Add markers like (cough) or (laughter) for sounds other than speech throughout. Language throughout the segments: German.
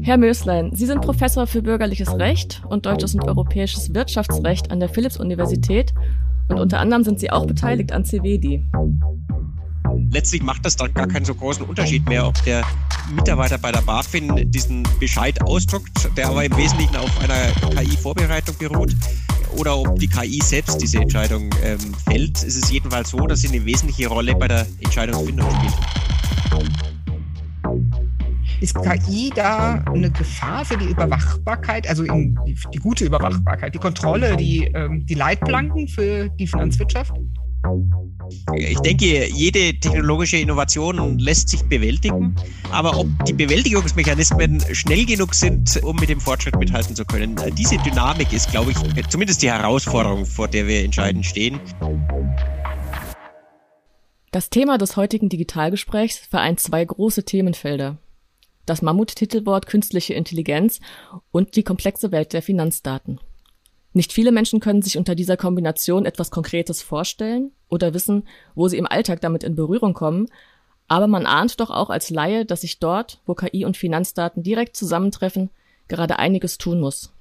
Herr Möslein, Sie sind Professor für bürgerliches Recht und deutsches und europäisches Wirtschaftsrecht an der Philipps-Universität und unter anderem sind Sie auch beteiligt an CVEDI. Letztlich macht das dann gar keinen so großen Unterschied mehr, ob der Mitarbeiter bei der BaFin diesen Bescheid ausdruckt, der aber im Wesentlichen auf einer KI-Vorbereitung beruht, oder ob die KI selbst diese Entscheidung ähm, fällt. Es ist jedenfalls so, dass sie eine wesentliche Rolle bei der Entscheidungsfindung spielt. Ist KI da eine Gefahr für die Überwachbarkeit, also die, die, gute Überwachbarkeit, die Kontrolle, die, ähm, die Leitplanken für die Finanzwirtschaft? Ich denke, jede technologische Innovation lässt sich bewältigen, aber ob die Bewältigungsmechanismen schnell genug sind, um mit dem Fortschritt mithalten zu können, diese Dynamik ist, glaube ich, zumindest die Herausforderung, vor der wir entscheidend stehen. Das Thema des heutigen Digitalgesprächs vereint zwei große Themenfelder. Das Mammuttitelwort künstliche Intelligenz und die komplexe Welt der Finanzdaten. Nicht viele Menschen können sich unter dieser Kombination etwas Konkretes vorstellen oder wissen, wo sie im Alltag damit in Berührung kommen, aber man ahnt doch auch als Laie, dass sich dort, wo KI und Finanzdaten direkt zusammentreffen, gerade einiges tun muss.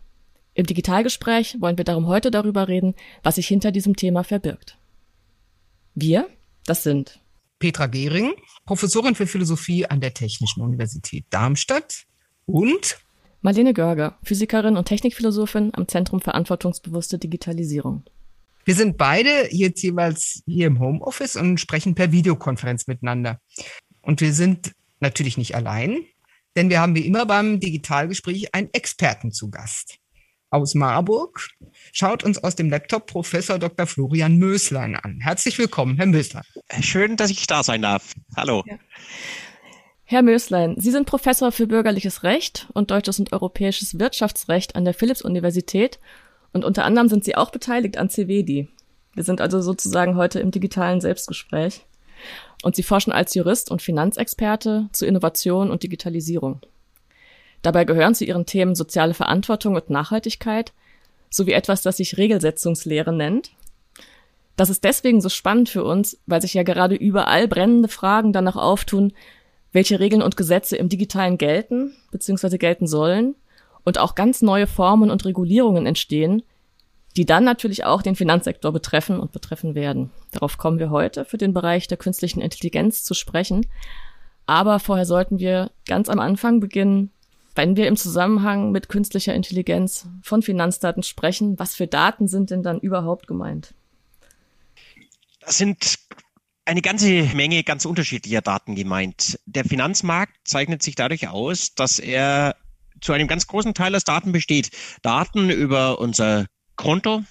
Im Digitalgespräch wollen wir darum heute darüber reden, was sich hinter diesem Thema verbirgt. Wir, das sind Petra Gehring, Professorin für Philosophie an der Technischen Universität Darmstadt und Marlene Görger, Physikerin und Technikphilosophin am Zentrum Verantwortungsbewusste Digitalisierung. Wir sind beide jetzt jeweils hier im Homeoffice und sprechen per Videokonferenz miteinander. Und wir sind natürlich nicht allein, denn wir haben wie immer beim Digitalgespräch einen Experten zu Gast. Aus Marburg schaut uns aus dem Laptop Professor Dr. Florian Möslein an. Herzlich willkommen, Herr Möslein. Schön, dass ich da sein darf. Hallo. Ja. Herr Möslein, Sie sind Professor für bürgerliches Recht und deutsches und europäisches Wirtschaftsrecht an der Philipps-Universität und unter anderem sind Sie auch beteiligt an CVEDI. Wir sind also sozusagen heute im digitalen Selbstgespräch. Und Sie forschen als Jurist und Finanzexperte zu Innovation und Digitalisierung. Dabei gehören zu Ihren Themen soziale Verantwortung und Nachhaltigkeit sowie etwas, das sich Regelsetzungslehre nennt. Das ist deswegen so spannend für uns, weil sich ja gerade überall brennende Fragen danach auftun, welche Regeln und Gesetze im digitalen gelten bzw. gelten sollen und auch ganz neue Formen und Regulierungen entstehen, die dann natürlich auch den Finanzsektor betreffen und betreffen werden. Darauf kommen wir heute für den Bereich der künstlichen Intelligenz zu sprechen. Aber vorher sollten wir ganz am Anfang beginnen, wenn wir im Zusammenhang mit künstlicher Intelligenz von Finanzdaten sprechen, was für Daten sind denn dann überhaupt gemeint? Das sind eine ganze Menge ganz unterschiedlicher Daten gemeint. Der Finanzmarkt zeichnet sich dadurch aus, dass er zu einem ganz großen Teil aus Daten besteht. Daten über unser Konto,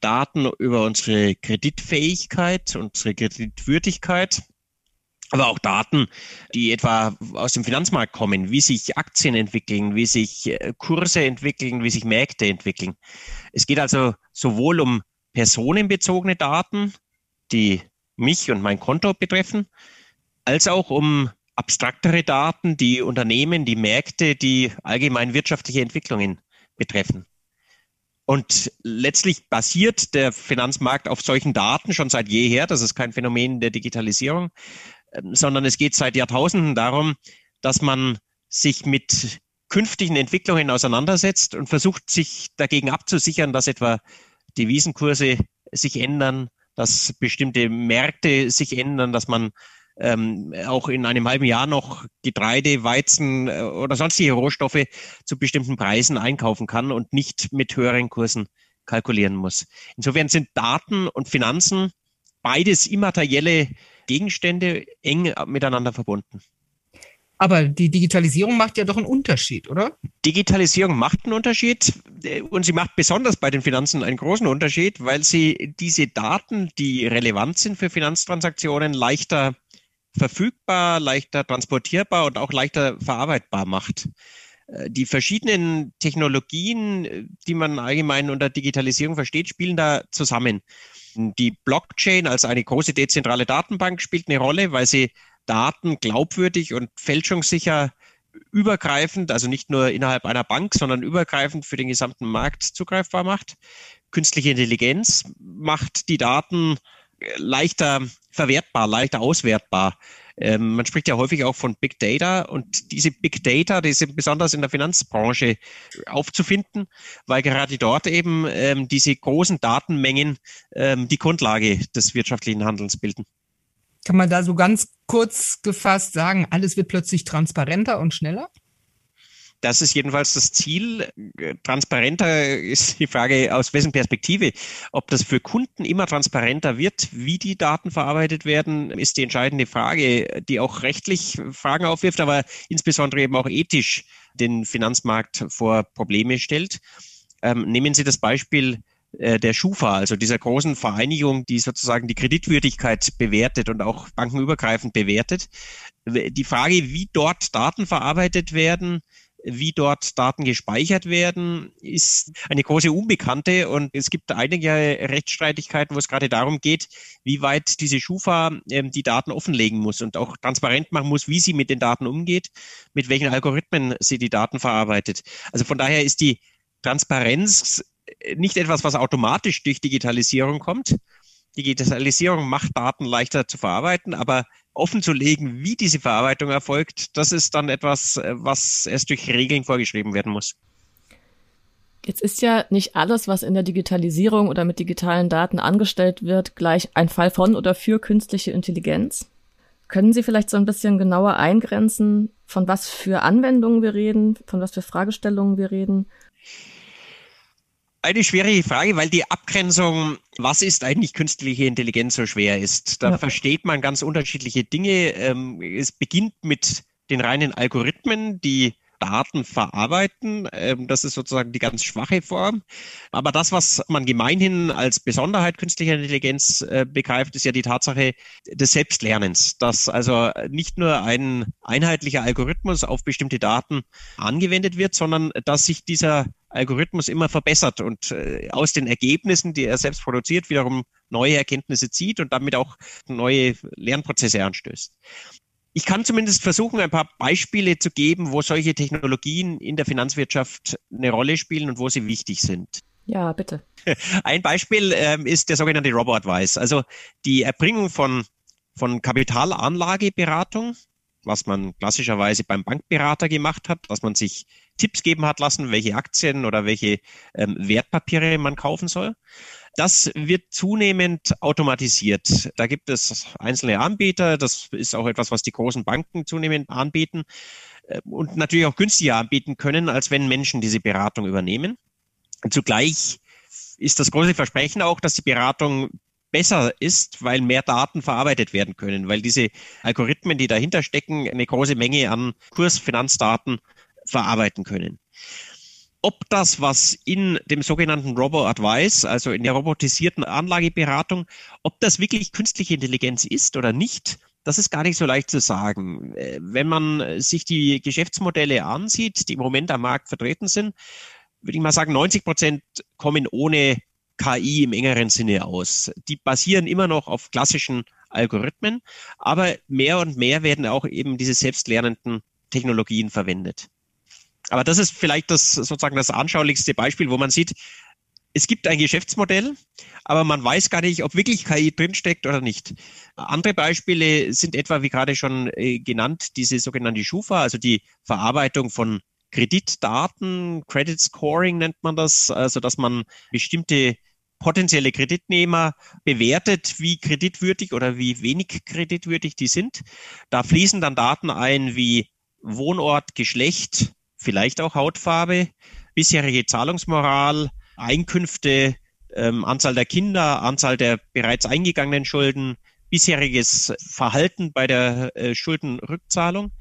Daten über unsere Kreditfähigkeit, unsere Kreditwürdigkeit, aber auch Daten, die etwa aus dem Finanzmarkt kommen, wie sich Aktien entwickeln, wie sich äh, Kurse entwickeln, wie sich Märkte entwickeln. Es geht also sowohl um personenbezogene Daten, die mich und mein Konto betreffen, als auch um abstraktere Daten, die Unternehmen, die Märkte, die allgemein wirtschaftliche Entwicklungen betreffen. Und letztlich basiert der Finanzmarkt auf solchen Daten schon seit jeher. Das ist kein Phänomen der Digitalisierung, sondern es geht seit Jahrtausenden darum, dass man sich mit künftigen Entwicklungen auseinandersetzt und versucht, sich dagegen abzusichern, dass etwa Devisenkurse sich ändern, dass bestimmte Märkte sich ändern, dass man ähm, auch in einem halben Jahr noch Getreide, Weizen äh, oder sonstige Rohstoffe zu bestimmten Preisen einkaufen kann und nicht mit höheren Kursen kalkulieren muss. Insofern sind Daten und Finanzen beides immaterielle Gegenstände eng miteinander verbunden. Aber die Digitalisierung macht ja doch einen Unterschied, oder? Digitalisierung macht einen Unterschied und sie macht besonders bei den Finanzen einen großen Unterschied, weil sie diese Daten, die relevant sind für Finanztransaktionen, leichter verfügbar, leichter transportierbar und auch leichter verarbeitbar macht. Äh, die verschiedenen Technologien, die man allgemein unter Digitalisierung versteht, spielen da zusammen. Die Blockchain als eine große dezentrale Datenbank spielt eine Rolle, weil sie Daten glaubwürdig und fälschungssicher übergreifend, also nicht nur innerhalb einer Bank, sondern übergreifend für den gesamten Markt zugreifbar macht. Künstliche Intelligenz macht die Daten leichter verwertbar, leichter auswertbar. Ähm, man spricht ja häufig auch von Big Data und diese Big Data, die sind besonders in der Finanzbranche aufzufinden, weil gerade dort eben ähm, diese großen Datenmengen ähm, die Grundlage des wirtschaftlichen Handelns bilden. Kann man da so ganz kurz gefasst sagen, alles wird plötzlich transparenter und schneller? Das ist jedenfalls das Ziel. Transparenter ist die Frage, aus wessen Perspektive. Ob das für Kunden immer transparenter wird, wie die Daten verarbeitet werden, ist die entscheidende Frage, die auch rechtlich Fragen aufwirft, aber insbesondere eben auch ethisch den Finanzmarkt vor Probleme stellt. Ähm, nehmen Sie das Beispiel äh, der Schufa, also dieser großen Vereinigung, die sozusagen die Kreditwürdigkeit bewertet und auch bankenübergreifend bewertet. Die Frage, wie dort Daten verarbeitet werden, wie dort Daten gespeichert werden, ist eine große Unbekannte und es gibt einige Rechtsstreitigkeiten, wo es gerade darum geht, wie weit diese Schufa ähm, die Daten offenlegen muss und auch transparent machen muss, wie sie mit den Daten umgeht, mit welchen Algorithmen sie die Daten verarbeitet. Also von daher ist die Transparenz nicht etwas, was automatisch durch Digitalisierung kommt. Digitalisierung macht Daten leichter zu verarbeiten, aber offen zu legen, wie diese Verarbeitung erfolgt, das ist dann etwas, äh, was erst durch Regeln vorgeschrieben werden muss. Jetzt ist ja nicht alles, was in der Digitalisierung oder mit digitalen Daten angestellt wird, gleich ein Fall von oder für künstliche Intelligenz. Können Sie vielleicht so ein bisschen genauer eingrenzen, von was für Anwendungen wir reden, von was für Fragestellungen wir reden eine schwierige Frage, weil die Abgrenzung, was ist eigentlich künstliche Intelligenz, so schwer ist. Da ja. versteht man ganz unterschiedliche Dinge. Ähm, es beginnt mit den reinen Algorithmen, die Daten verarbeiten. Ähm, das ist sozusagen die ganz schwache Form. Aber das, was man gemeinhin als Besonderheit künstlicher Intelligenz äh, begreift, ist ja die Tatsache des Selbstlernens, dass also nicht nur ein einheitlicher Algorithmus auf bestimmte Daten angewendet wird, sondern dass sich dieser Algorithmus immer verbessert und äh, aus den Ergebnissen, die er selbst produziert, wiederum neue Erkenntnisse zieht und damit auch neue Lernprozesse anstößt. Ich kann zumindest versuchen, ein paar Beispiele zu geben, wo solche Technologien in der Finanzwirtschaft eine Rolle spielen und wo sie wichtig sind. Ja, bitte. (laughs) Ein Beispiel ähm, ist der sogenannte Robo-Advice, also die Erbringung von, von Kapitalanlageberatung was man klassischerweise beim Bankberater gemacht hat, dass man sich Tipps geben hat lassen, welche Aktien oder welche ähm, Wertpapiere man kaufen soll. Das wird zunehmend automatisiert. Da gibt es einzelne Anbieter. Das ist auch etwas, was die großen Banken zunehmend anbieten äh, und natürlich auch günstiger anbieten können, als wenn Menschen diese Beratung übernehmen. Zugleich ist das große Versprechen auch, dass die Beratung besser ist, weil mehr Daten verarbeitet werden können, weil diese Algorithmen, die dahinter stecken, eine große Menge an Kursfinanzdaten verarbeiten können. Ob das, was in dem sogenannten Robo-Advice, also in der robotisierten Anlageberatung, ob das wirklich künstliche Intelligenz ist oder nicht, das ist gar nicht so leicht zu sagen. Wenn man sich die Geschäftsmodelle ansieht, die im Moment am Markt vertreten sind, würde ich mal sagen, 90 Prozent kommen ohne KI im engeren Sinne aus. Die basieren immer noch auf klassischen Algorithmen, aber mehr und mehr werden auch eben diese selbstlernenden Technologien verwendet. Aber das ist vielleicht das sozusagen das anschaulichste Beispiel, wo man sieht, es gibt ein Geschäftsmodell, aber man weiß gar nicht, ob wirklich KI drinsteckt oder nicht. Andere Beispiele sind etwa, wie gerade schon äh, genannt, diese sogenannte Schufa, also die Verarbeitung von Kreditdaten, Credit Scoring nennt man das, also dass man bestimmte potenzielle Kreditnehmer bewertet, wie kreditwürdig oder wie wenig kreditwürdig die sind. Da fließen dann Daten ein wie Wohnort, Geschlecht, vielleicht auch Hautfarbe, bisherige Zahlungsmoral, Einkünfte, ähm, Anzahl der Kinder, Anzahl der bereits eingegangenen Schulden, bisheriges Verhalten bei der äh, Schuldenrückzahlung.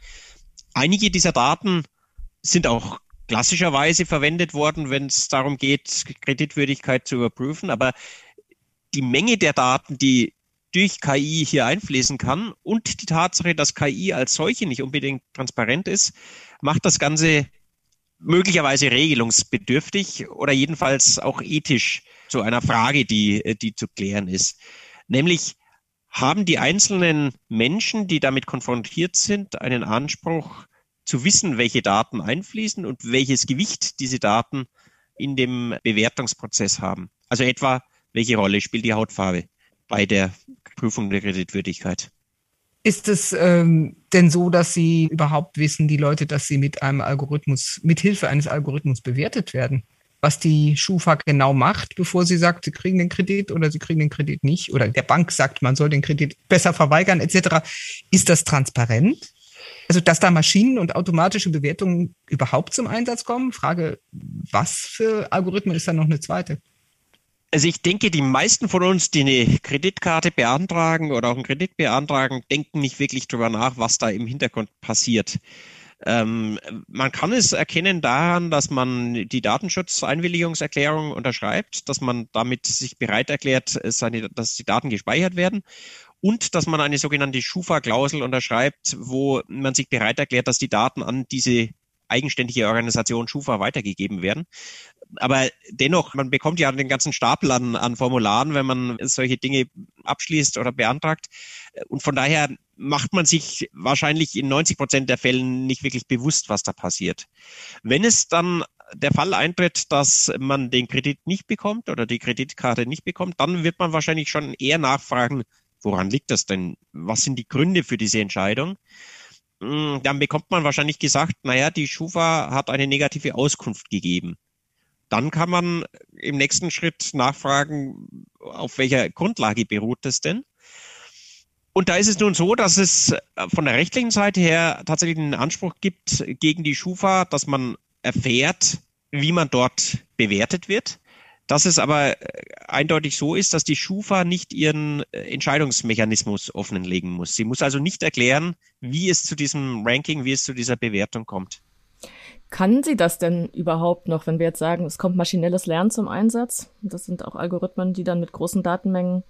Einige dieser Daten sind auch klassischerweise verwendet worden, wenn es darum geht, Kreditwürdigkeit zu überprüfen. Aber die Menge der Daten, die durch KI hier einfließen kann und die Tatsache, dass KI als solche nicht unbedingt transparent ist, macht das Ganze möglicherweise regelungsbedürftig oder jedenfalls auch ethisch zu einer Frage, die, die zu klären ist. Nämlich, haben die einzelnen Menschen, die damit konfrontiert sind, einen Anspruch, zu wissen, welche Daten einfließen und welches Gewicht diese Daten in dem Bewertungsprozess haben. Also etwa, welche Rolle spielt die Hautfarbe? bei der Prüfung der Kreditwürdigkeit. Ist es ähm, denn so, dass Sie überhaupt wissen, die Leute, dass sie mit einem Algorithmus, mit Hilfe eines Algorithmus bewertet werden? Was die Schufa genau macht, bevor sie sagt, sie kriegen den Kredit oder sie kriegen den Kredit nicht oder der Bank sagt, man soll den Kredit besser verweigern etc. Ist das transparent? Also, dass da Maschinen und automatische Bewertungen überhaupt zum Einsatz kommen? Frage, was für Algorithmen ist da noch eine zweite? Also ich denke, die meisten von uns, die eine Kreditkarte beantragen oder auch einen Kredit beantragen, denken nicht wirklich drüber nach, was da im Hintergrund passiert. Ähm, man kann es erkennen daran, dass man die Datenschutzeinwilligungserklärung unterschreibt, dass man damit sich bereit erklärt, seine, dass die Daten gespeichert werden und dass man eine sogenannte Schufa-Klausel unterschreibt, wo man sich bereit erklärt, dass die Daten an diese eigenständige Organisation Schufa weitergegeben werden. Aber dennoch, man bekommt ja den ganzen Stapel an, an Formularen, wenn man solche Dinge abschließt oder beantragt. Und von daher macht man sich wahrscheinlich in 90 Prozent der Fällen nicht wirklich bewusst, was da passiert. Wenn es dann der Fall eintritt, dass man den Kredit nicht bekommt oder die Kreditkarte nicht bekommt, dann wird man wahrscheinlich schon eher nachfragen, woran liegt das denn? Was sind die Gründe für diese Entscheidung? Hm, dann bekommt man wahrscheinlich gesagt, naja, die Schufa hat eine negative Auskunft gegeben. Dann kann man im nächsten Schritt nachfragen, auf welcher Grundlage beruht das denn? Und da ist es nun so, dass es von der rechtlichen Seite her tatsächlich einen Anspruch gibt gegen die Schufa, dass man erfährt, wie man dort bewertet wird. Dass es aber eindeutig so ist, dass die Schufa nicht ihren Entscheidungsmechanismus offenlegen muss. Sie muss also nicht erklären, wie es zu diesem Ranking, wie es zu dieser Bewertung kommt. Kann sie das denn überhaupt noch, wenn wir jetzt sagen, es kommt maschinelles Lernen zum Einsatz? Das sind auch Algorithmen, die dann mit großen Datenmengen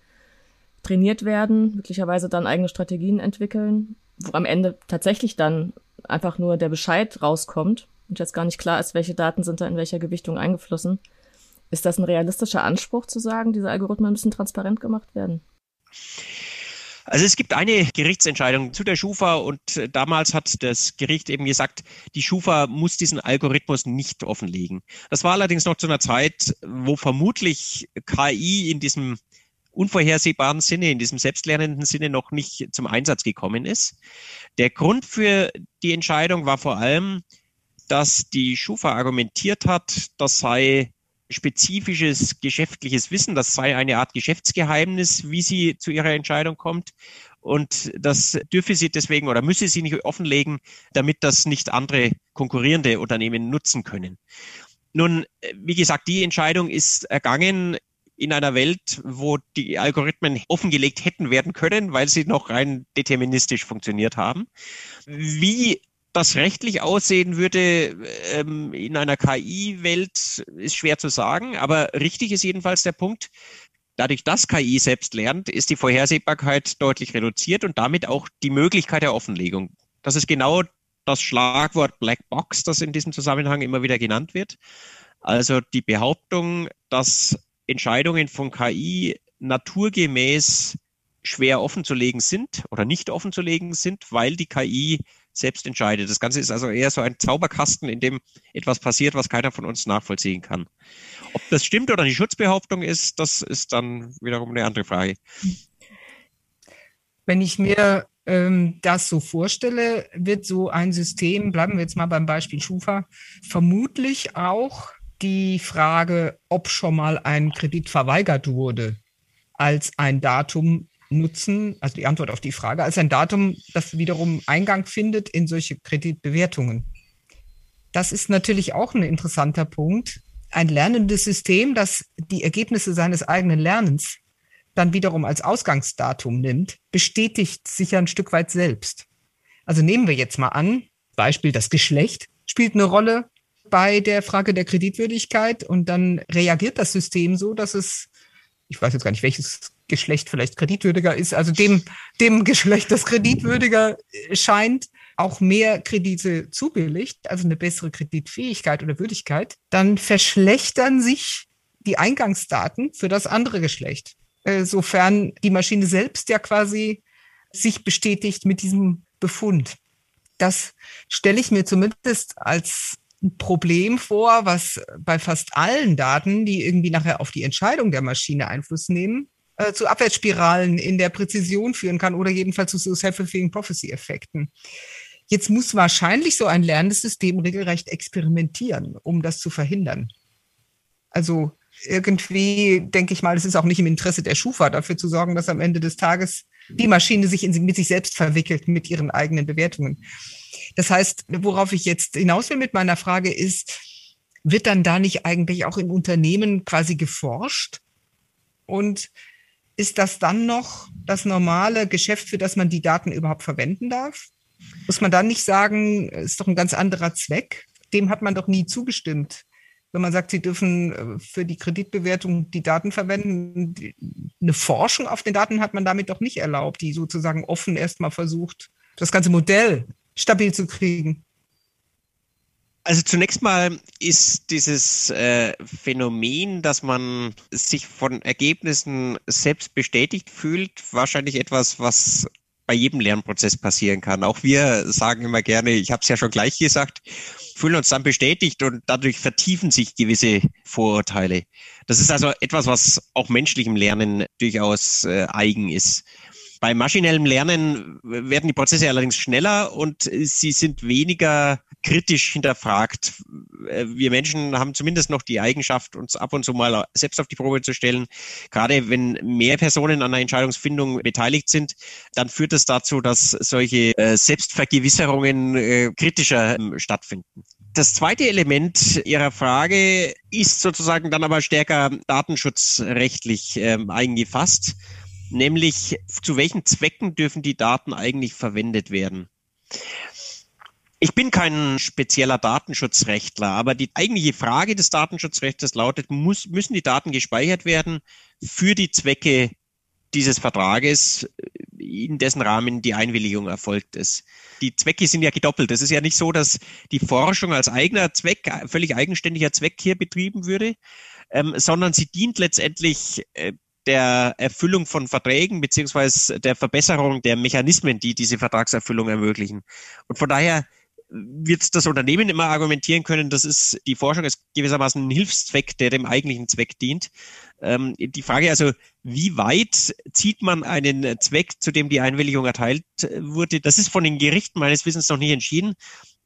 trainiert werden, möglicherweise dann eigene Strategien entwickeln, wo am Ende tatsächlich dann einfach nur der Bescheid rauskommt und jetzt gar nicht klar ist, welche Daten sind da in welcher Gewichtung eingeflossen. Ist das ein realistischer Anspruch zu sagen, diese Algorithmen müssen transparent gemacht werden? Also es gibt eine Gerichtsentscheidung zu der Schufa und äh, damals hat das Gericht eben gesagt, die Schufa muss diesen Algorithmus nicht offenlegen. Das war allerdings noch zu einer Zeit, wo vermutlich KI in diesem unvorhersehbaren Sinne, in diesem selbstlernenden Sinne noch nicht zum Einsatz gekommen ist. Der Grund für die Entscheidung war vor allem, dass die Schufa argumentiert hat, das sei spezifisches geschäftliches Wissen. Das sei eine Art Geschäftsgeheimnis, wie sie zu ihrer Entscheidung kommt. Und das dürfe sie deswegen oder müsse sie nicht offenlegen, damit das nicht andere konkurrierende Unternehmen nutzen können. Nun, wie gesagt, die Entscheidung ist ergangen in einer Welt, wo die Algorithmen offengelegt hätten werden können, weil sie noch rein deterministisch funktioniert haben. Wie das rechtlich aussehen würde ähm, in einer KI-Welt, ist schwer zu sagen, aber richtig ist jedenfalls der Punkt, dadurch, dass KI selbst lernt, ist die Vorhersehbarkeit deutlich reduziert und damit auch die Möglichkeit der Offenlegung. Das ist genau das Schlagwort Black Box, das in diesem Zusammenhang immer wieder genannt wird. Also die Behauptung, dass Entscheidungen von KI naturgemäß schwer offenzulegen sind oder nicht offenzulegen sind, weil die KI selbst entscheidet. Das Ganze ist also eher so ein Zauberkasten, in dem etwas passiert, was keiner von uns nachvollziehen kann. Ob das stimmt oder die Schutzbehauptung ist, das ist dann wiederum eine andere Frage. Wenn ich mir ähm, das so vorstelle, wird so ein System, bleiben wir jetzt mal beim Beispiel Schufa, vermutlich auch die Frage, ob schon mal ein Kredit verweigert wurde, als ein Datum nutzen, also die Antwort auf die Frage, als ein Datum, das wiederum Eingang findet in solche Kreditbewertungen. Das ist natürlich auch ein interessanter Punkt. Ein lernendes System, das die Ergebnisse seines eigenen Lernens dann wiederum als Ausgangsdatum nimmt, bestätigt sich ja ein Stück weit selbst. Also nehmen wir jetzt mal an, Beispiel das Geschlecht spielt eine Rolle bei der Frage der Kreditwürdigkeit und dann reagiert das System so, dass es, ich weiß jetzt gar nicht, welches Geschlecht vielleicht kreditwürdiger ist, also dem, dem Geschlecht, das kreditwürdiger scheint, auch mehr Kredite zubilligt, also eine bessere Kreditfähigkeit oder Würdigkeit, dann verschlechtern sich die Eingangsdaten für das andere Geschlecht. Äh, sofern die Maschine selbst ja quasi sich bestätigt mit diesem Befund. Das stelle ich mir zumindest als Problem vor, was bei fast allen Daten, die irgendwie nachher auf die Entscheidung der Maschine Einfluss nehmen, äh, zu Abwärtsspiralen in der Präzision führen kann oder jedenfalls zu so self-fulfilling prophecy-Effekten. Jetzt muss wahrscheinlich so ein lernendes System regelrecht experimentieren, um das zu verhindern. Also irgendwie denke ich mal, es ist auch nicht im Interesse der Schufa, dafür zu sorgen, dass am Ende des Tages die Maschine sich in, mit sich selbst verwickelt, mit ihren eigenen Bewertungen. Das heißt, worauf ich jetzt hinaus will mit meiner Frage ist, wird dann da nicht eigentlich auch im Unternehmen quasi geforscht? Und ist das dann noch das normale Geschäft, für das man die Daten überhaupt verwenden darf? Muss man dann nicht sagen, ist doch ein ganz anderer Zweck? Dem hat man doch nie zugestimmt. Wenn man sagt, sie dürfen äh, für die Kreditbewertung die Daten verwenden, eine Forschung auf den Daten hat man damit doch nicht erlaubt, die sozusagen offen erstmal versucht, das ganze Modell stabil zu kriegen. Also zunächst mal ist dieses äh, Phänomen, dass man sich von Ergebnissen selbst bestätigt fühlt, wahrscheinlich etwas, was bei jedem Lernprozess passieren kann. Auch wir sagen immer gerne, ich habe es ja schon gleich gesagt, fühlen uns dann bestätigt und dadurch vertiefen sich gewisse Vorurteile. Das ist also etwas, was auch menschlichem Lernen durchaus äh, eigen ist. Bei maschinellem Lernen werden die Prozesse allerdings schneller und sie sind weniger kritisch hinterfragt. Äh, wir Menschen haben zumindest noch die Eigenschaft, uns ab und zu mal selbst auf die Probe zu stellen. Gerade wenn mehr Personen an der Entscheidungsfindung beteiligt sind, dann führt es das dazu, dass solche äh, Selbstvergewisserungen äh, kritischer ähm, stattfinden. Das zweite Element Ihrer Frage ist sozusagen dann aber stärker datenschutzrechtlich ähm, eingefasst, nämlich zu welchen Zwecken dürfen die Daten eigentlich verwendet werden? Ich bin kein spezieller Datenschutzrechtler, aber die eigentliche Frage des Datenschutzrechts lautet, muss, müssen die Daten gespeichert werden für die Zwecke dieses Vertrages, in dessen Rahmen die Einwilligung erfolgt ist. Die Zwecke sind ja gedoppelt. Es ist ja nicht so, dass die Forschung als eigener Zweck, völlig eigenständiger Zweck hier betrieben würde, ähm, sondern sie dient letztendlich äh, der Erfüllung von Verträgen beziehungsweise der Verbesserung der Mechanismen, die diese Vertragserfüllung ermöglichen. Und von daher wird das Unternehmen immer argumentieren können, das ist, die Forschung ist gewissermaßen ein Hilfszweck, der dem eigentlichen Zweck dient. Ähm, die Frage also, wie weit zieht man einen Zweck, zu dem die Einwilligung erteilt wurde, das ist von den Gerichten meines Wissens noch nicht entschieden,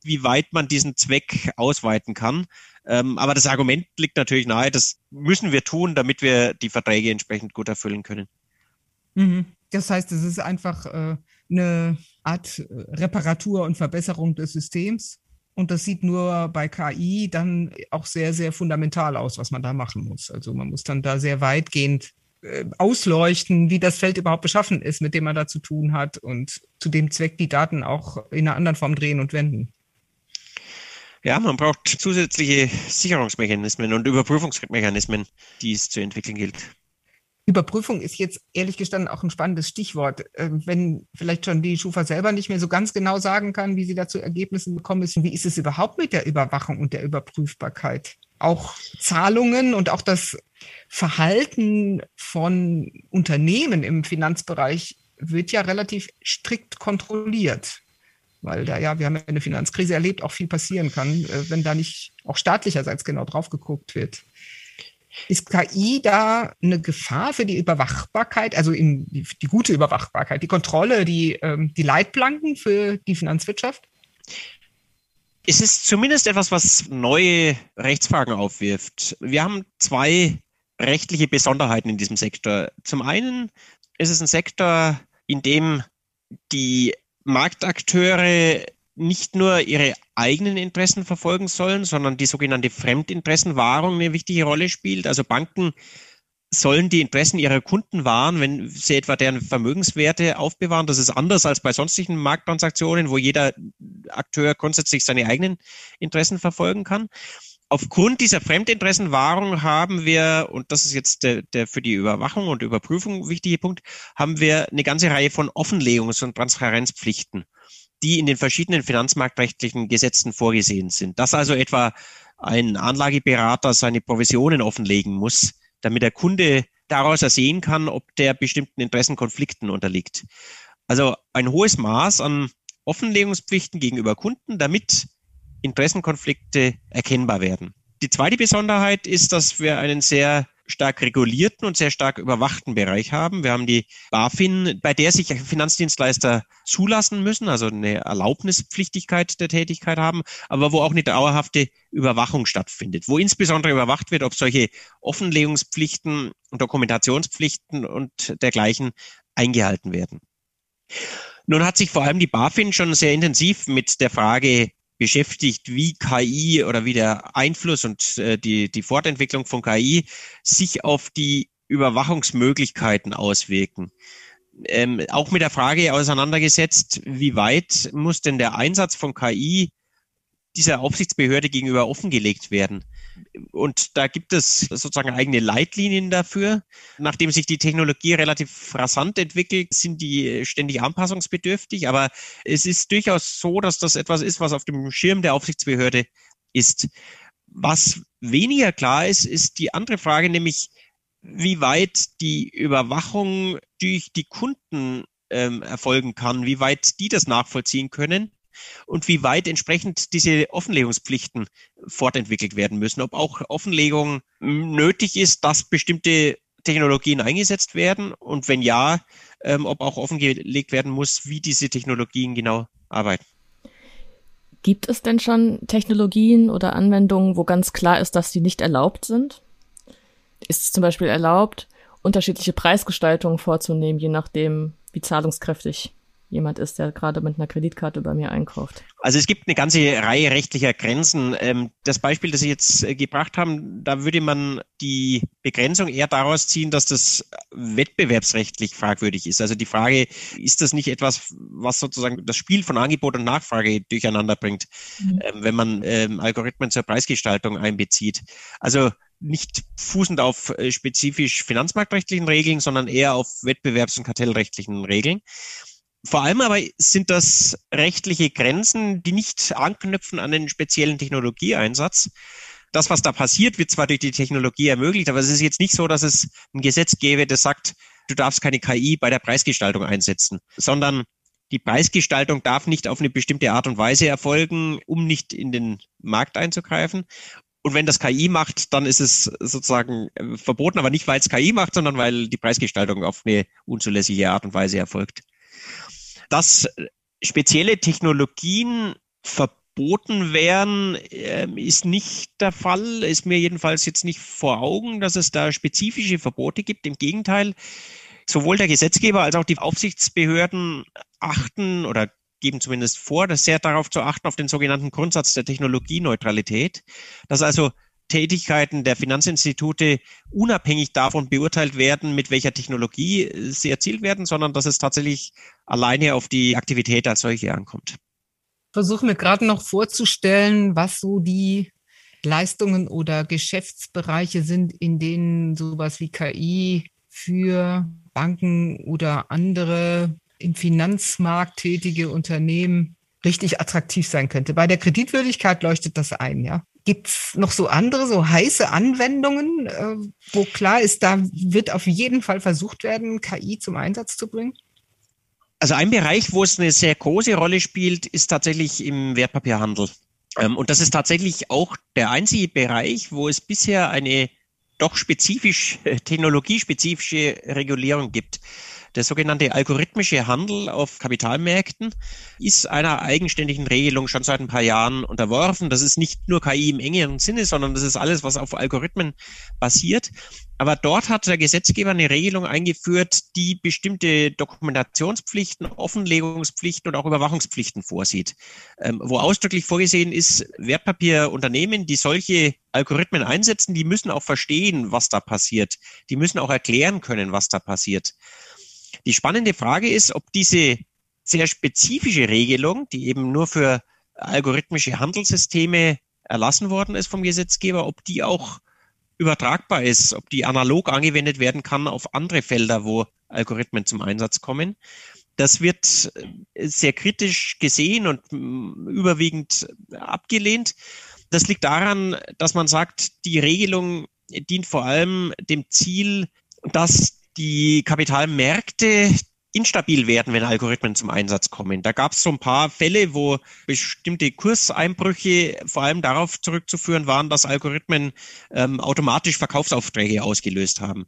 wie weit man diesen Zweck ausweiten kann. Ähm, aber das Argument liegt natürlich nahe, das müssen wir tun, damit wir die Verträge entsprechend gut erfüllen können. Mhm. Das heißt, es ist einfach äh, eine Art äh, Reparatur und Verbesserung des Systems. Und das sieht nur bei KI dann auch sehr, sehr fundamental aus, was man da machen muss. Also man muss dann da sehr weitgehend äh, ausleuchten, wie das Feld überhaupt beschaffen ist, mit dem man da zu tun hat und zu dem Zweck die Daten auch in einer anderen Form drehen und wenden. Ja, man braucht zusätzliche Sicherungsmechanismen und Überprüfungsmechanismen, die es zu entwickeln gilt. Überprüfung ist jetzt ehrlich gestanden auch ein spannendes Stichwort. Ähm, wenn vielleicht schon die Schufa selber nicht mehr so ganz genau sagen kann, wie sie da zu Ergebnissen gekommen ist, wie ist es überhaupt mit der Überwachung und der Überprüfbarkeit? Auch Zahlungen und auch das Verhalten von Unternehmen im Finanzbereich wird ja relativ strikt kontrolliert. Weil da ja, wir haben eine Finanzkrise erlebt, auch viel passieren kann, äh, wenn da nicht auch staatlicherseits genau drauf geguckt wird. Ist KI da eine Gefahr für die Überwachbarkeit, also in die, die gute Überwachbarkeit, die Kontrolle, die, ähm, die Leitplanken für die Finanzwirtschaft? Es ist zumindest etwas, was neue Rechtsfragen aufwirft. Wir haben zwei rechtliche Besonderheiten in diesem Sektor. Zum einen ist es ein Sektor, in dem die Marktakteure nicht nur ihre eigenen Interessen verfolgen sollen, sondern die sogenannte Fremdinteressenwahrung eine wichtige Rolle spielt. Also Banken sollen die Interessen ihrer Kunden wahren, wenn sie etwa deren Vermögenswerte aufbewahren. Das ist anders als bei sonstigen Markttransaktionen, wo jeder Akteur grundsätzlich seine eigenen Interessen verfolgen kann. Aufgrund dieser Fremdinteressenwahrung haben wir, und das ist jetzt der, der für die Überwachung und Überprüfung wichtige Punkt, haben wir eine ganze Reihe von Offenlegungs- und Transparenzpflichten die in den verschiedenen finanzmarktrechtlichen Gesetzen vorgesehen sind. Dass also etwa ein Anlageberater seine Provisionen offenlegen muss, damit der Kunde daraus ersehen kann, ob der bestimmten Interessenkonflikten unterliegt. Also ein hohes Maß an Offenlegungspflichten gegenüber Kunden, damit Interessenkonflikte erkennbar werden. Die zweite Besonderheit ist, dass wir einen sehr stark regulierten und sehr stark überwachten Bereich haben. Wir haben die BaFin, bei der sich Finanzdienstleister zulassen müssen, also eine Erlaubnispflichtigkeit der Tätigkeit haben, aber wo auch eine dauerhafte Überwachung stattfindet, wo insbesondere überwacht wird, ob solche Offenlegungspflichten, Dokumentationspflichten und dergleichen eingehalten werden. Nun hat sich vor allem die BaFin schon sehr intensiv mit der Frage beschäftigt, wie KI oder wie der Einfluss und äh, die, die Fortentwicklung von KI sich auf die Überwachungsmöglichkeiten auswirken. Ähm, auch mit der Frage auseinandergesetzt, wie weit muss denn der Einsatz von KI dieser Aufsichtsbehörde gegenüber offengelegt werden. Und da gibt es sozusagen eigene Leitlinien dafür. Nachdem sich die Technologie relativ rasant entwickelt, sind die ständig anpassungsbedürftig. Aber es ist durchaus so, dass das etwas ist, was auf dem Schirm der Aufsichtsbehörde ist. Was weniger klar ist, ist die andere Frage, nämlich wie weit die Überwachung durch die Kunden ähm, erfolgen kann, wie weit die das nachvollziehen können und wie weit entsprechend diese Offenlegungspflichten fortentwickelt werden müssen. Ob auch Offenlegung nötig ist, dass bestimmte Technologien eingesetzt werden und wenn ja, ähm, ob auch offengelegt werden muss, wie diese Technologien genau arbeiten. Gibt es denn schon Technologien oder Anwendungen, wo ganz klar ist, dass die nicht erlaubt sind? Ist es zum Beispiel erlaubt, unterschiedliche Preisgestaltungen vorzunehmen, je nachdem, wie zahlungskräftig jemand ist, der gerade mit einer Kreditkarte bei mir einkauft. Also es gibt eine ganze Reihe rechtlicher Grenzen. Ähm, das Beispiel, das Sie jetzt äh, gebracht haben, da würde man die Begrenzung eher daraus ziehen, dass das wettbewerbsrechtlich fragwürdig ist. Also die Frage, ist das nicht etwas, was sozusagen das Spiel von Angebot und Nachfrage durcheinander bringt, mhm. Ähm, wenn man ähm, Algorithmen zur Preisgestaltung einbezieht? Also nicht fußend auf äh, spezifisch finanzmarktrechtlichen Regeln, sondern eher auf wettbewerbs- und kartellrechtlichen Regeln. Vor allem aber sind das rechtliche Grenzen, die nicht anknüpfen an den speziellen Technologieeinsatz. Das, was da passiert, wird zwar durch die Technologie ermöglicht, aber es ist jetzt nicht so, dass es ein Gesetz gäbe, das sagt, du darfst keine KI bei der Preisgestaltung einsetzen, sondern die Preisgestaltung darf nicht auf eine bestimmte Art und Weise erfolgen, um nicht in den Markt einzugreifen. Und wenn das KI macht, dann ist es sozusagen verboten, aber nicht, weil es KI macht, sondern weil die Preisgestaltung auf eine unzulässige Art und Weise erfolgt. Dass spezielle Technologien verboten wären, ähm, ist nicht der Fall. Ist mir jedenfalls jetzt nicht vor Augen, dass es da spezifische Verbote gibt. Im Gegenteil, sowohl der Gesetzgeber als auch die Aufsichtsbehörden achten oder geben zumindest vor, das sehr darauf zu achten, auf den sogenannten Grundsatz der Technologieneutralität, dass also Tätigkeiten der Finanzinstitute unabhängig davon beurteilt werden, mit welcher Technologie sie erzielt werden, sondern dass es tatsächlich alleine auf die Aktivität als solche ankommt. Versuche mir gerade noch vorzustellen, was so die Leistungen oder Geschäftsbereiche sind, in denen sowas wie KI für Banken oder andere im Finanzmarkt tätige Unternehmen richtig attraktiv sein könnte. Bei der Kreditwürdigkeit leuchtet das ein, ja. Gibt es noch so andere, so heiße Anwendungen, äh, wo klar ist, da wird auf jeden Fall versucht werden, KI zum Einsatz zu bringen? Also ein Bereich, wo es eine sehr große Rolle spielt, ist tatsächlich im Wertpapierhandel. Ähm, und das ist tatsächlich auch der einzige Bereich, wo es bisher eine doch spezifisch, (laughs) technologiespezifische Regulierung gibt. Der sogenannte algorithmische Handel auf Kapitalmärkten ist einer eigenständigen Regelung schon seit ein paar Jahren unterworfen. Das ist nicht nur KI im engeren Sinne, sondern das ist alles, was auf Algorithmen basiert. Aber dort hat der Gesetzgeber eine Regelung eingeführt, die bestimmte Dokumentationspflichten, Offenlegungspflichten und auch Überwachungspflichten vorsieht, ähm, wo ausdrücklich vorgesehen ist, Wertpapierunternehmen, die solche Algorithmen einsetzen, die müssen auch verstehen, was da passiert. Die müssen auch erklären können, was da passiert. Die spannende Frage ist, ob diese sehr spezifische Regelung, die eben nur für algorithmische Handelssysteme erlassen worden ist vom Gesetzgeber, ob die auch übertragbar ist, ob die analog angewendet werden kann auf andere Felder, wo Algorithmen zum Einsatz kommen. Das wird sehr kritisch gesehen und überwiegend abgelehnt. Das liegt daran, dass man sagt, die Regelung dient vor allem dem Ziel, dass die Kapitalmärkte instabil werden, wenn Algorithmen zum Einsatz kommen. Da gab es so ein paar Fälle, wo bestimmte Kurseinbrüche vor allem darauf zurückzuführen waren, dass Algorithmen ähm, automatisch Verkaufsaufträge ausgelöst haben.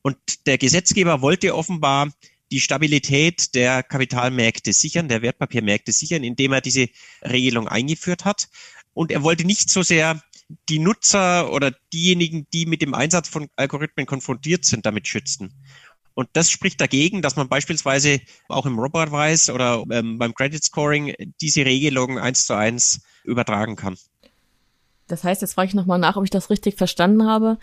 Und der Gesetzgeber wollte offenbar die Stabilität der Kapitalmärkte sichern, der Wertpapiermärkte sichern, indem er diese Regelung eingeführt hat. Und er wollte nicht so sehr die Nutzer oder diejenigen, die mit dem Einsatz von Algorithmen konfrontiert sind, damit schützen. Und das spricht dagegen, dass man beispielsweise auch im Robot-Weiß oder ähm, beim Credit Scoring diese Regelungen eins zu eins übertragen kann. Das heißt, jetzt frage ich nochmal nach, ob ich das richtig verstanden habe.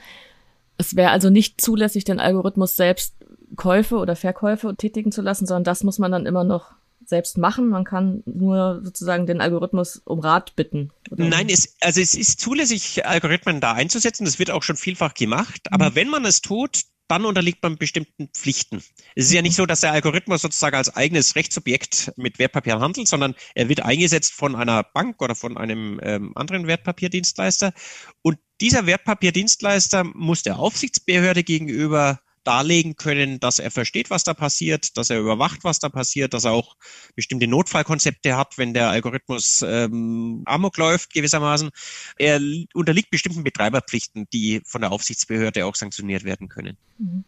Es wäre also nicht zulässig, den Algorithmus selbst Käufe oder Verkäufe tätigen zu lassen, sondern das muss man dann immer noch selbst machen. Man kann nur sozusagen den Algorithmus um Rat bitten. Nein, es, also es ist zulässig, Algorithmen da einzusetzen. Das wird auch schon vielfach gemacht. Aber mhm. wenn man es tut, dann unterliegt man bestimmten Pflichten. Es ist ja nicht so, dass der Algorithmus sozusagen als eigenes Rechtssubjekt mit Wertpapieren handelt, sondern er wird eingesetzt von einer Bank oder von einem ähm, anderen Wertpapierdienstleister. Und dieser Wertpapierdienstleister muss der Aufsichtsbehörde gegenüber darlegen können, dass er versteht, was da passiert, dass er überwacht, was da passiert, dass er auch bestimmte Notfallkonzepte hat, wenn der Algorithmus ähm, amok läuft gewissermaßen. Er unterliegt bestimmten Betreiberpflichten, die von der Aufsichtsbehörde auch sanktioniert werden können. Mhm.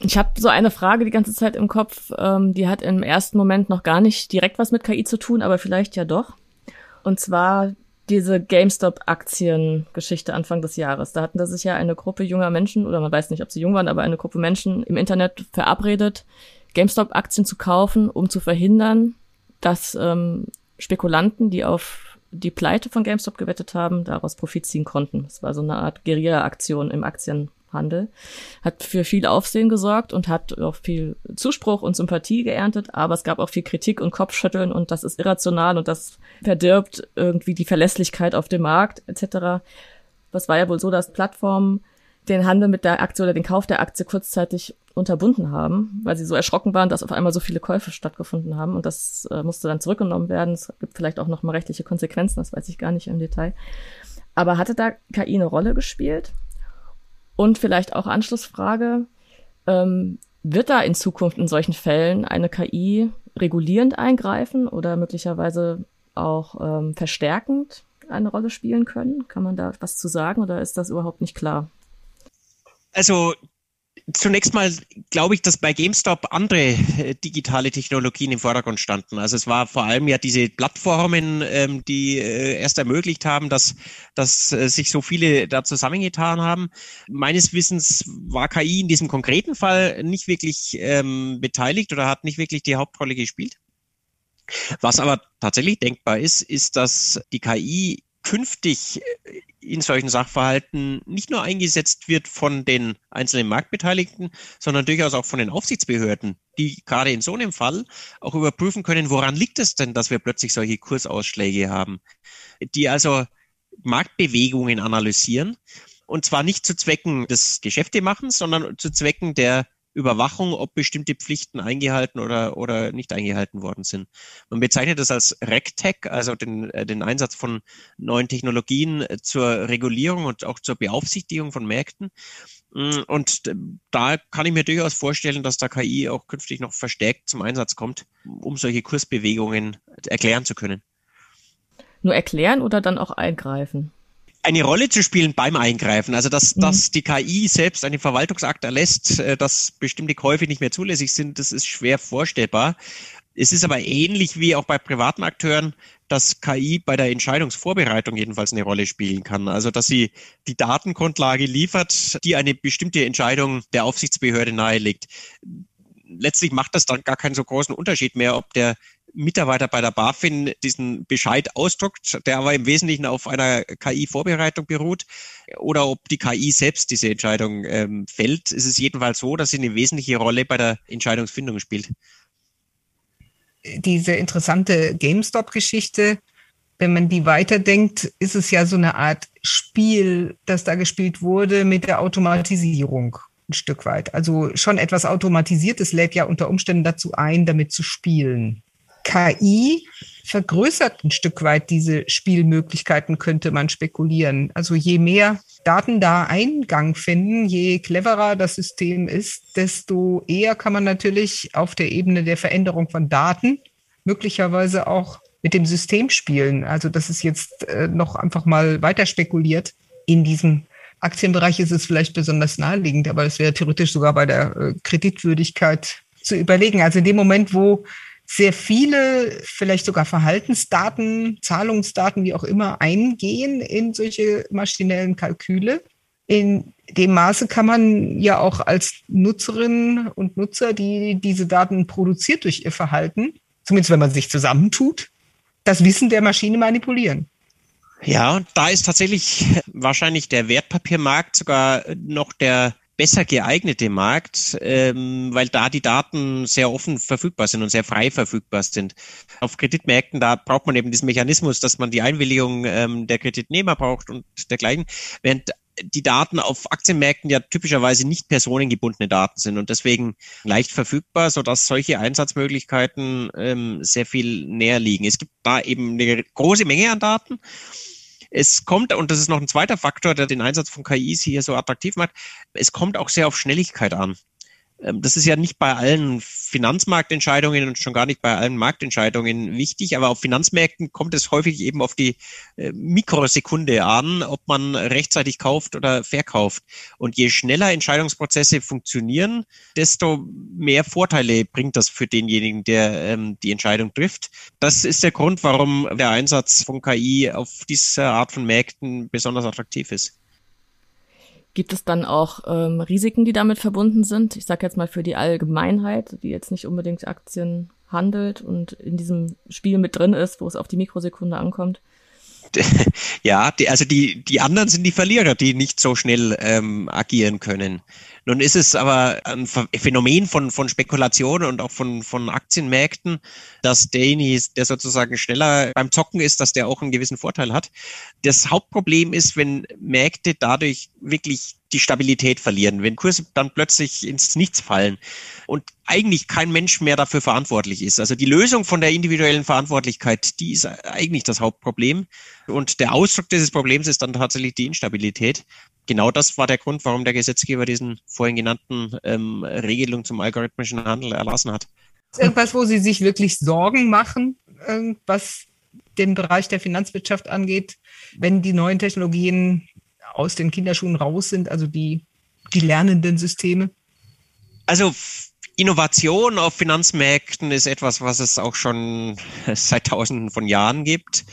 Ich habe so eine Frage die ganze Zeit im Kopf, ähm, die hat im ersten Moment noch gar nicht direkt was mit KI zu tun, aber vielleicht ja doch. Und zwar diese GameStop-Aktien-Geschichte Anfang des Jahres. Da hatten da sich ja eine Gruppe junger Menschen, oder man weiß nicht, ob sie jung waren, aber eine Gruppe Menschen im Internet verabredet, GameStop-Aktien zu kaufen, um zu verhindern, dass ähm, Spekulanten, die auf die Pleite von GameStop gewettet haben, daraus Profit ziehen konnten. Das war so eine Art Guerilla-Aktion im Aktien Handel, hat für viel Aufsehen gesorgt und hat auch viel Zuspruch und Sympathie geerntet, aber es gab auch viel Kritik und Kopfschütteln und das ist irrational und das verdirbt irgendwie die Verlässlichkeit auf dem Markt etc. Das war ja wohl so, dass Plattformen den Handel mit der Aktie oder den Kauf der Aktie kurzzeitig unterbunden haben, weil sie so erschrocken waren, dass auf einmal so viele Käufe stattgefunden haben und das äh, musste dann zurückgenommen werden. Es gibt vielleicht auch noch mal rechtliche Konsequenzen, das weiß ich gar nicht im Detail. Aber hatte da KI eine Rolle gespielt? Und vielleicht auch Anschlussfrage, ähm, wird da in Zukunft in solchen Fällen eine KI regulierend eingreifen oder möglicherweise auch ähm, verstärkend eine Rolle spielen können? Kann man da was zu sagen oder ist das überhaupt nicht klar? Also Zunächst mal glaube ich, dass bei GameStop andere äh, digitale Technologien im Vordergrund standen. Also es war vor allem ja diese Plattformen, ähm, die äh, erst ermöglicht haben, dass, dass äh, sich so viele da zusammengetan haben. Meines Wissens war KI in diesem konkreten Fall nicht wirklich ähm, beteiligt oder hat nicht wirklich die Hauptrolle gespielt. Was aber tatsächlich denkbar ist, ist, dass die KI künftig in solchen Sachverhalten nicht nur eingesetzt wird von den einzelnen Marktbeteiligten, sondern durchaus auch von den Aufsichtsbehörden, die gerade in so einem Fall auch überprüfen können, woran liegt es denn, dass wir plötzlich solche Kursausschläge haben, die also Marktbewegungen analysieren. Und zwar nicht zu Zwecken des Geschäftemachens, sondern zu Zwecken der Überwachung, ob bestimmte Pflichten eingehalten oder, oder nicht eingehalten worden sind. Man bezeichnet das als RegTech, also den, äh, den Einsatz von neuen Technologien äh, zur Regulierung und auch zur Beaufsichtigung von Märkten. Mm, und da kann ich mir durchaus vorstellen, dass da KI auch künftig noch verstärkt zum Einsatz kommt, um solche Kursbewegungen erklären zu können. Nur erklären oder dann auch eingreifen? Eine Rolle zu spielen beim Eingreifen. Also dass, mhm. dass die KI selbst einen Verwaltungsakt erlässt, äh, dass bestimmte Käufe nicht mehr zulässig sind, das ist schwer vorstellbar. Es ist aber ähnlich wie auch bei privaten Akteuren, dass KI bei der Entscheidungsvorbereitung jedenfalls eine Rolle spielen kann. Also dass sie die Datengrundlage liefert, die eine bestimmte Entscheidung der Aufsichtsbehörde nahelegt. Letztlich macht das dann gar keinen so großen Unterschied mehr, ob der Mitarbeiter bei der BaFin diesen Bescheid ausdruckt, der aber im Wesentlichen auf einer KI-Vorbereitung beruht, oder ob die KI selbst diese Entscheidung ähm, fällt, ist es jedenfalls so, dass sie eine wesentliche Rolle bei der Entscheidungsfindung spielt. Diese interessante GameStop-Geschichte, wenn man die weiterdenkt, ist es ja so eine Art Spiel, das da gespielt wurde mit der Automatisierung ein Stück weit. Also schon etwas Automatisiertes lädt ja unter Umständen dazu ein, damit zu spielen. KI vergrößert ein Stück weit diese Spielmöglichkeiten, könnte man spekulieren. Also je mehr Daten da Eingang finden, je cleverer das System ist, desto eher kann man natürlich auf der Ebene der Veränderung von Daten möglicherweise auch mit dem System spielen. Also das ist jetzt äh, noch einfach mal weiter spekuliert. In diesem Aktienbereich ist es vielleicht besonders naheliegend, aber es wäre theoretisch sogar bei der äh, Kreditwürdigkeit zu überlegen. Also in dem Moment, wo sehr viele, vielleicht sogar Verhaltensdaten, Zahlungsdaten, wie auch immer, eingehen in solche maschinellen Kalküle. In dem Maße kann man ja auch als Nutzerin und Nutzer, die diese Daten produziert durch ihr Verhalten, zumindest wenn man sich zusammentut, das Wissen der Maschine manipulieren. Ja, da ist tatsächlich wahrscheinlich der Wertpapiermarkt sogar noch der besser geeignete Markt, ähm, weil da die Daten sehr offen verfügbar sind und sehr frei verfügbar sind. Auf Kreditmärkten, da braucht man eben diesen Mechanismus, dass man die Einwilligung ähm, der Kreditnehmer braucht und dergleichen, während die Daten auf Aktienmärkten ja typischerweise nicht personengebundene Daten sind und deswegen leicht verfügbar, so dass solche Einsatzmöglichkeiten ähm, sehr viel näher liegen. Es gibt da eben eine große Menge an Daten es kommt, und das ist noch ein zweiter Faktor, der den Einsatz von KIs hier so attraktiv macht, es kommt auch sehr auf Schnelligkeit an. Ähm, das ist ja nicht bei allen Finanzmarktentscheidungen und schon gar nicht bei allen Marktentscheidungen wichtig, aber auf Finanzmärkten kommt es häufig eben auf die äh, Mikrosekunde an, ob man rechtzeitig kauft oder verkauft. Und je schneller Entscheidungsprozesse funktionieren, desto mehr Vorteile bringt das für denjenigen, der ähm, die Entscheidung trifft. Das ist der Grund, warum der Einsatz von KI auf diese Art von Märkten besonders attraktiv ist. Gibt es dann auch ähm, Risiken, die damit verbunden sind? Ich sage jetzt mal für die Allgemeinheit, die jetzt nicht unbedingt Aktien handelt und in diesem Spiel mit drin ist, wo es auf die Mikrosekunde ankommt. (laughs) Ja, die, also die, die anderen sind die Verlierer, die nicht so schnell ähm, agieren können. Nun ist es aber ein Phänomen von, von Spekulation und auch von, von Aktienmärkten, dass derjenige, der sozusagen schneller beim Zocken ist, dass der auch einen gewissen Vorteil hat. Das Hauptproblem ist, wenn Märkte dadurch wirklich die Stabilität verlieren, wenn Kurse dann plötzlich ins Nichts fallen und eigentlich kein Mensch mehr dafür verantwortlich ist. Also die Lösung von der individuellen Verantwortlichkeit, die ist eigentlich das Hauptproblem. Und der Ausdruck dieses Problems ist dann tatsächlich die Instabilität genau das war der Grund, warum der Gesetzgeber diesen vorhin genannten ähm, Regelung zum algorithmischen Handel erlassen hat. Irgendwas, wo Sie sich wirklich Sorgen machen, was den Bereich der Finanzwirtschaft angeht, wenn die neuen Technologien aus den Kinderschuhen raus sind, also die, die lernenden Systeme? Also Innovation auf Finanzmärkten ist etwas, was es auch schon (laughs) seit tausenden von Jahren gibt.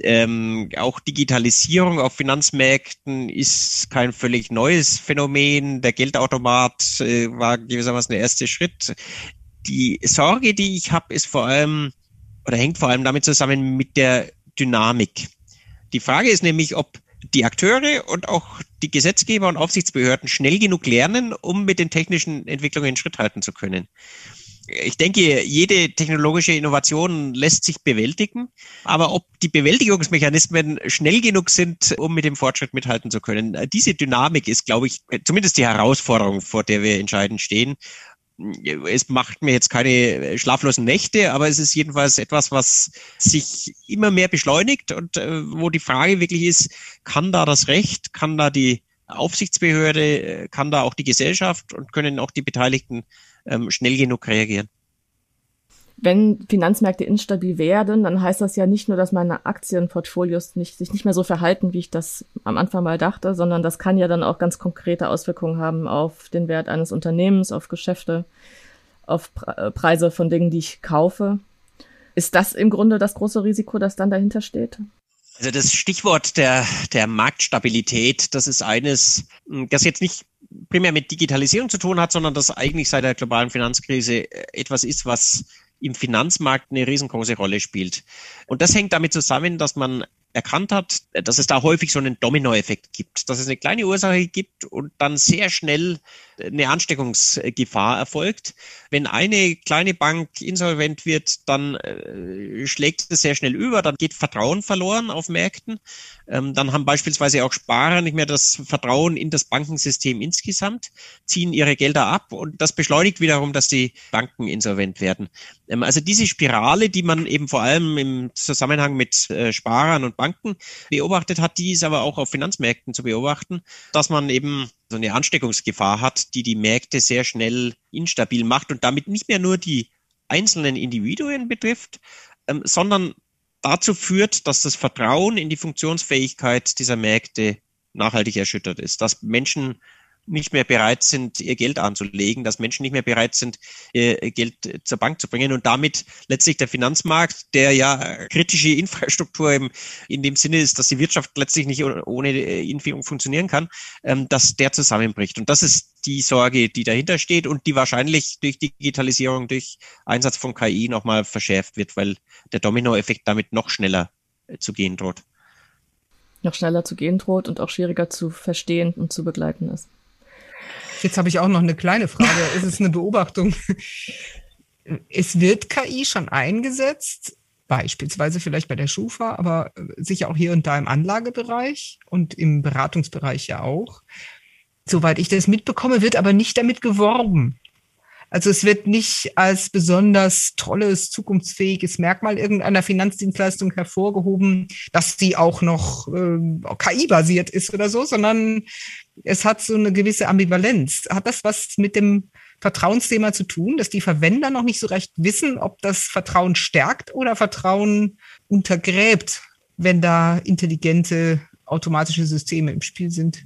Ähm, auch Digitalisierung auf Finanzmärkten ist kein völlig neues Phänomen. Der Geldautomat äh, war gewissermaßen der erste Schritt. Die Sorge, die ich habe, ist vor allem oder hängt vor allem damit zusammen mit der Dynamik. Die Frage ist nämlich, ob die Akteure und auch die Gesetzgeber und Aufsichtsbehörden schnell genug lernen, um mit den technischen Entwicklungen Schritt halten zu können ich denke, jede technologische Innovation lässt sich bewältigen, aber ob die Bewältigungsmechanismen schnell genug sind, um mit dem Fortschritt mithalten zu können, diese Dynamik ist, glaube ich, zumindest die Herausforderung, vor der wir entscheidend stehen. Es macht mir jetzt keine schlaflosen Nächte, aber es ist jedenfalls etwas, was sich immer mehr beschleunigt und äh, wo die Frage wirklich ist, kann da das Recht, kann da die Aufsichtsbehörde, äh, kann da auch die Gesellschaft und können auch die Beteiligten ähm, schnell genug reagieren. Wenn Finanzmärkte instabil werden, dann heißt das ja nicht nur, dass meine Aktienportfolios nicht, sich nicht mehr so verhalten, wie ich das am Anfang mal dachte, sondern das kann ja dann auch ganz konkrete Auswirkungen haben auf den Wert eines Unternehmens, auf Geschäfte, auf äh, Preise von Dingen, die ich kaufe. Ist das im Grunde das große Risiko, das dann dahinter steht? Also das Stichwort der, der Marktstabilität, das ist eines, das jetzt nicht primär mit Digitalisierung zu tun hat, sondern das eigentlich seit der globalen Finanzkrise äh, etwas ist, was im Finanzmarkt eine riesengroße Rolle spielt. Und das hängt damit zusammen, dass man erkannt hat, dass es da häufig so einen Dominoeffekt gibt, dass es eine kleine Ursache gibt und dann sehr schnell eine Ansteckungsgefahr erfolgt. Wenn eine kleine Bank insolvent wird, dann äh, schlägt es sehr schnell über, dann geht Vertrauen verloren auf Märkten. Ähm, dann haben beispielsweise auch Sparer nicht mehr das Vertrauen in das Bankensystem insgesamt, ziehen ihre Gelder ab und das beschleunigt wiederum, dass die Banken insolvent werden. Ähm, also diese Spirale, die man eben vor allem im Zusammenhang mit äh, Sparern und Banken beobachtet hat, die ist aber auch auf Finanzmärkten zu beobachten, dass man eben so eine Ansteckungsgefahr hat, die die Märkte sehr schnell instabil macht und damit nicht mehr nur die einzelnen Individuen betrifft, ähm, sondern dazu führt, dass das Vertrauen in die Funktionsfähigkeit dieser Märkte nachhaltig erschüttert ist, dass Menschen nicht mehr bereit sind, ihr Geld anzulegen, dass Menschen nicht mehr bereit sind, ihr Geld zur Bank zu bringen und damit letztlich der Finanzmarkt, der ja kritische Infrastruktur im, in dem Sinne ist, dass die Wirtschaft letztlich nicht ohne ihn funktionieren kann, ähm, dass der zusammenbricht. Und das ist die Sorge, die dahinter steht und die wahrscheinlich durch Digitalisierung, durch Einsatz von KI nochmal verschärft wird, weil der Dominoeffekt damit noch schneller äh, zu gehen droht. Noch schneller zu gehen droht und auch schwieriger zu verstehen und zu begleiten ist. Jetzt habe ich auch noch eine kleine Frage. (laughs) es ist eine Beobachtung. Es wird KI schon eingesetzt, beispielsweise vielleicht bei der Schufa, aber sicher auch hier und da im Anlagebereich und im Beratungsbereich ja auch. Soweit ich das mitbekomme, wird aber nicht damit geworben. Also es wird nicht als besonders tolles, zukunftsfähiges Merkmal irgendeiner Finanzdienstleistung hervorgehoben, dass sie auch noch äh, KI-basiert ist oder so, sondern es hat so eine gewisse Ambivalenz. Hat das was mit dem Vertrauensthema zu tun, dass die Verwender noch nicht so recht wissen, ob das Vertrauen stärkt oder Vertrauen untergräbt, wenn da intelligente automatische Systeme im Spiel sind?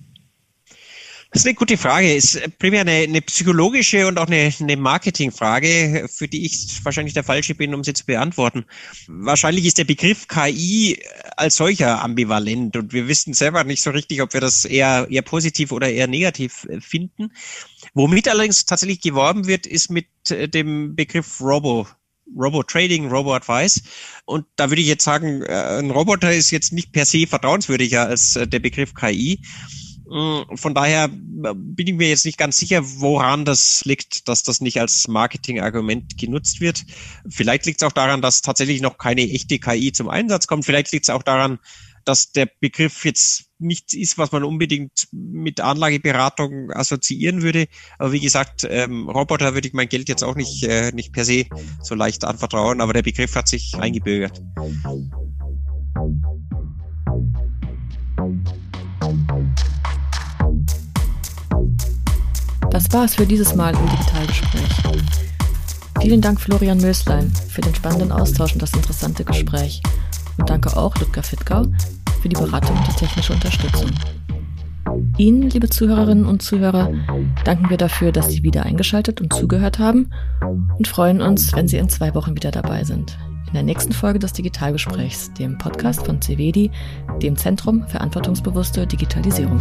Das ist eine gute Frage. Ist primär eine, eine psychologische und auch eine, eine Marketingfrage, für die ich wahrscheinlich der Falsche bin, um sie zu beantworten. Wahrscheinlich ist der Begriff KI als solcher ambivalent und wir wissen selber nicht so richtig, ob wir das eher, eher positiv oder eher negativ äh, finden. Womit allerdings tatsächlich geworben wird, ist mit äh, dem Begriff Robo Robo-Trading, Robo-Advice. Und da würde ich jetzt sagen, äh, ein Roboter ist jetzt nicht per se vertrauenswürdiger als der Begriff KI. Mm, von daher äh, bin ich mir jetzt nicht ganz sicher, woran das liegt, dass das nicht als Marketingargument genutzt wird. Vielleicht liegt es auch daran, dass tatsächlich noch keine echte KI zum Einsatz kommt. Vielleicht liegt es auch daran, dass der Begriff jetzt nichts ist, was man unbedingt mit Anlageberatung assoziieren würde. Aber wie gesagt, ähm, Roboter würde ich mein Geld jetzt auch nicht, äh, nicht per se so leicht anvertrauen, aber der Begriff hat sich eingebürgert. Das war's für dieses Mal im Digitalgespräch. Vielen Dank Florian Möslein für den spannenden Austausch und das interessante Gespräch. Und danke auch Ludger Fittgau für die Beratung und die technische Unterstützung. Ihnen, liebe Zuhörerinnen und Zuhörer, danken wir dafür, dass Sie wieder eingeschaltet und zugehört haben und freuen uns, wenn Sie in zwei Wochen wieder dabei sind. In der nächsten Folge des Digitalgesprächs, dem Podcast von CVEDI, dem Zentrum Verantwortungsbewusste Digitalisierung.